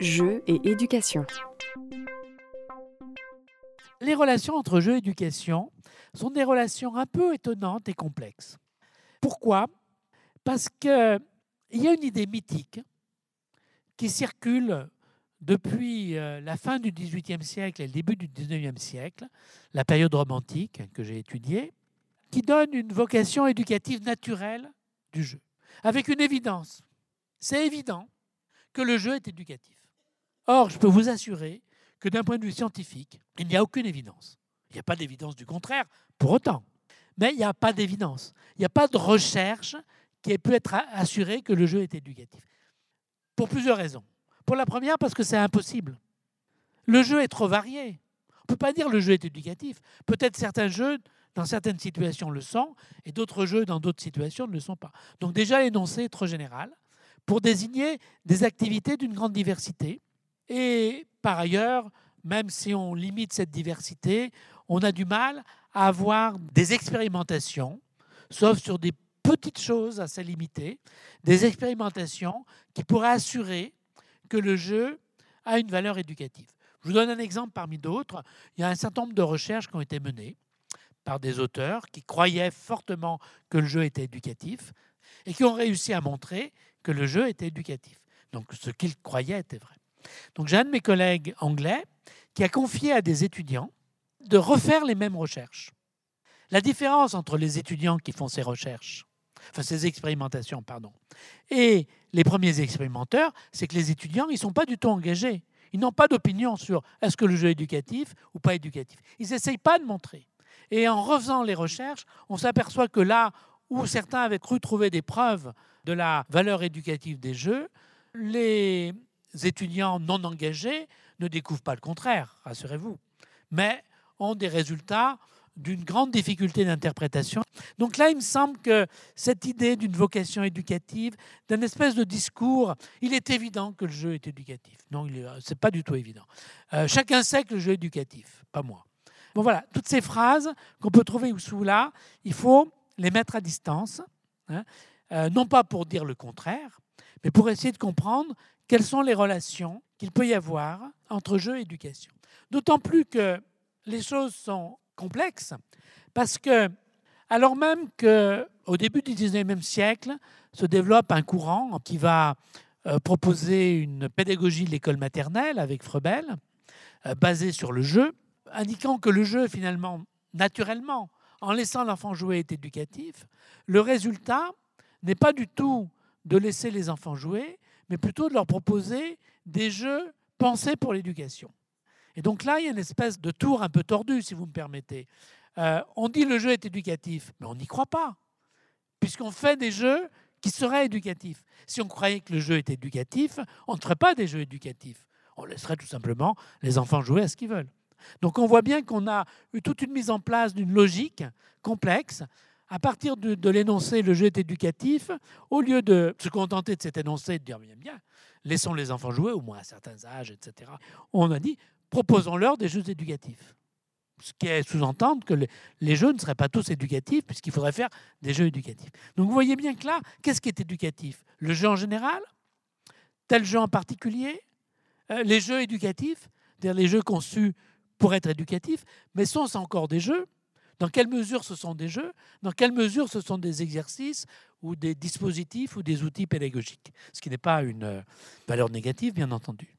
Jeux et éducation. Les relations entre jeu et éducation sont des relations un peu étonnantes et complexes. Pourquoi? Parce qu'il y a une idée mythique qui circule depuis euh, la fin du XVIIIe siècle et le début du XIXe siècle, la période romantique que j'ai étudiée, qui donne une vocation éducative naturelle du jeu, avec une évidence. C'est évident que le jeu est éducatif. Or, je peux vous assurer que d'un point de vue scientifique, il n'y a aucune évidence. Il n'y a pas d'évidence du contraire, pour autant. Mais il n'y a pas d'évidence. Il n'y a pas de recherche qui ait pu être assurée que le jeu est éducatif. Pour plusieurs raisons. Pour la première, parce que c'est impossible. Le jeu est trop varié. On ne peut pas dire que le jeu est éducatif. Peut-être certains jeux, dans certaines situations, le sont, et d'autres jeux, dans d'autres situations, ne le sont pas. Donc déjà, l'énoncé est trop général pour désigner des activités d'une grande diversité et par ailleurs, même si on limite cette diversité, on a du mal à avoir des expérimentations, sauf sur des petites choses assez limitées, des expérimentations qui pourraient assurer que le jeu a une valeur éducative. Je vous donne un exemple parmi d'autres. Il y a un certain nombre de recherches qui ont été menées par des auteurs qui croyaient fortement que le jeu était éducatif et qui ont réussi à montrer que le jeu était éducatif. Donc ce qu'ils croyaient était vrai. Donc j'ai un de mes collègues anglais qui a confié à des étudiants de refaire les mêmes recherches. La différence entre les étudiants qui font ces recherches, enfin ces expérimentations, pardon, et les premiers expérimenteurs, c'est que les étudiants, ils ne sont pas du tout engagés. Ils n'ont pas d'opinion sur est-ce que le jeu est éducatif ou pas éducatif. Ils n'essayent pas de montrer. Et en refaisant les recherches, on s'aperçoit que là où certains avaient cru trouver des preuves de la valeur éducative des jeux, les étudiants non engagés ne découvrent pas le contraire, rassurez-vous, mais ont des résultats d'une grande difficulté d'interprétation. Donc là, il me semble que cette idée d'une vocation éducative, d'un espèce de discours, il est évident que le jeu est éducatif. Non, ce n'est pas du tout évident. Euh, chacun sait que le jeu est éducatif, pas moi. Bon voilà, toutes ces phrases qu'on peut trouver sous là, il faut les mettre à distance, hein, euh, non pas pour dire le contraire, mais pour essayer de comprendre quelles sont les relations qu'il peut y avoir entre jeu et éducation. D'autant plus que les choses sont complexes, parce que, alors même qu'au début du XIXe siècle se développe un courant qui va euh, proposer une pédagogie de l'école maternelle avec Frebel, euh, basée sur le jeu, indiquant que le jeu, finalement, naturellement, en laissant l'enfant jouer, est éducatif, le résultat n'est pas du tout de laisser les enfants jouer, mais plutôt de leur proposer des jeux pensés pour l'éducation. Et donc là, il y a une espèce de tour un peu tordu, si vous me permettez. Euh, on dit le jeu est éducatif, mais on n'y croit pas, puisqu'on fait des jeux qui seraient éducatifs. Si on croyait que le jeu était éducatif, on ne ferait pas des jeux éducatifs. On laisserait tout simplement les enfants jouer à ce qu'ils veulent. Donc on voit bien qu'on a eu toute une mise en place d'une logique complexe à partir de, l'énoncé le jeu est éducatif, au lieu de se contenter de cet énoncé et de dire bien, bien, laissons les enfants jouer, au moins à certains âges, etc., on a dit proposons-leur des jeux éducatifs. Ce qui est sous-entendre que les jeux ne seraient pas tous éducatifs, puisqu'il faudrait faire des jeux éducatifs. Donc vous voyez bien que là, qu'est-ce qui est éducatif? Le jeu en général? Tel jeu en particulier? Euh, Les jeux éducatifs? C'est-à-dire les jeux conçus pour être éducatifs, mais sont-ce encore des jeux? Dans quelle mesure ce sont des jeux? Dans quelle mesure ce sont des exercices ou des dispositifs ou des outils pédagogiques? Ce qui n'est pas une euh, valeur négative, bien entendu.